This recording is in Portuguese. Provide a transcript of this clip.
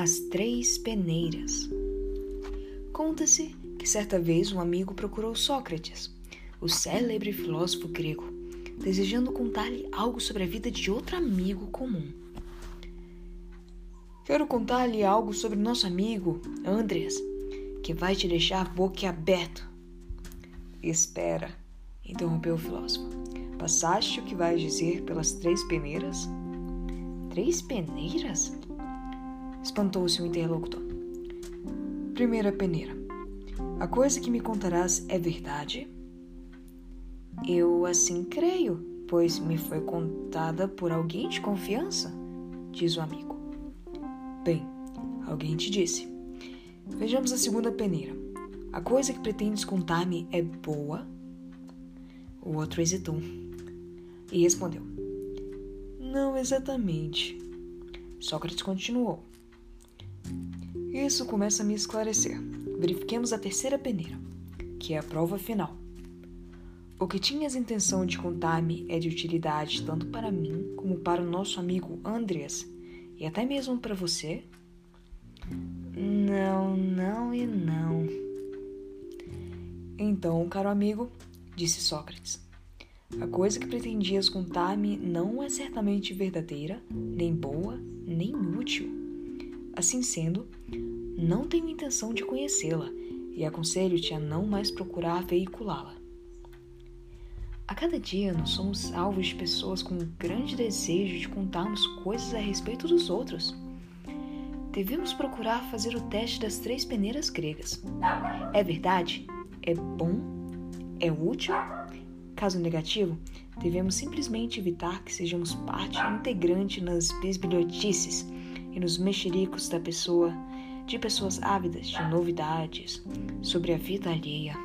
As Três Peneiras. Conta-se que certa vez um amigo procurou Sócrates, o célebre filósofo grego, desejando contar-lhe algo sobre a vida de outro amigo comum. Quero contar-lhe algo sobre nosso amigo, Andreas, que vai te deixar boquiaberto. Espera, interrompeu o filósofo. Passaste o que vais dizer pelas três peneiras? Três peneiras? Espantou-se o interlocutor. Primeira peneira. A coisa que me contarás é verdade? Eu assim creio, pois me foi contada por alguém de confiança, diz o amigo. Bem, alguém te disse. Vejamos a segunda peneira. A coisa que pretendes contar-me é boa? O outro hesitou e respondeu: Não exatamente. Sócrates continuou: Isso começa a me esclarecer. Verifiquemos a terceira peneira, que é a prova final. O que tinhas intenção de contar-me é de utilidade tanto para mim como para o nosso amigo Andreas e até mesmo para você? Não, não e não. Então, caro amigo, disse Sócrates, a coisa que pretendias contar-me não é certamente verdadeira, nem boa, nem útil. Assim sendo, não tenho intenção de conhecê-la e aconselho-te a não mais procurar veiculá-la. A cada dia nós somos alvos de pessoas com um grande desejo de contarmos coisas a respeito dos outros. Devemos procurar fazer o teste das três peneiras gregas. É verdade? É bom? É útil? Caso negativo, devemos simplesmente evitar que sejamos parte integrante nas bisbilhotices e nos mexericos da pessoa, de pessoas ávidas de novidades sobre a vida alheia.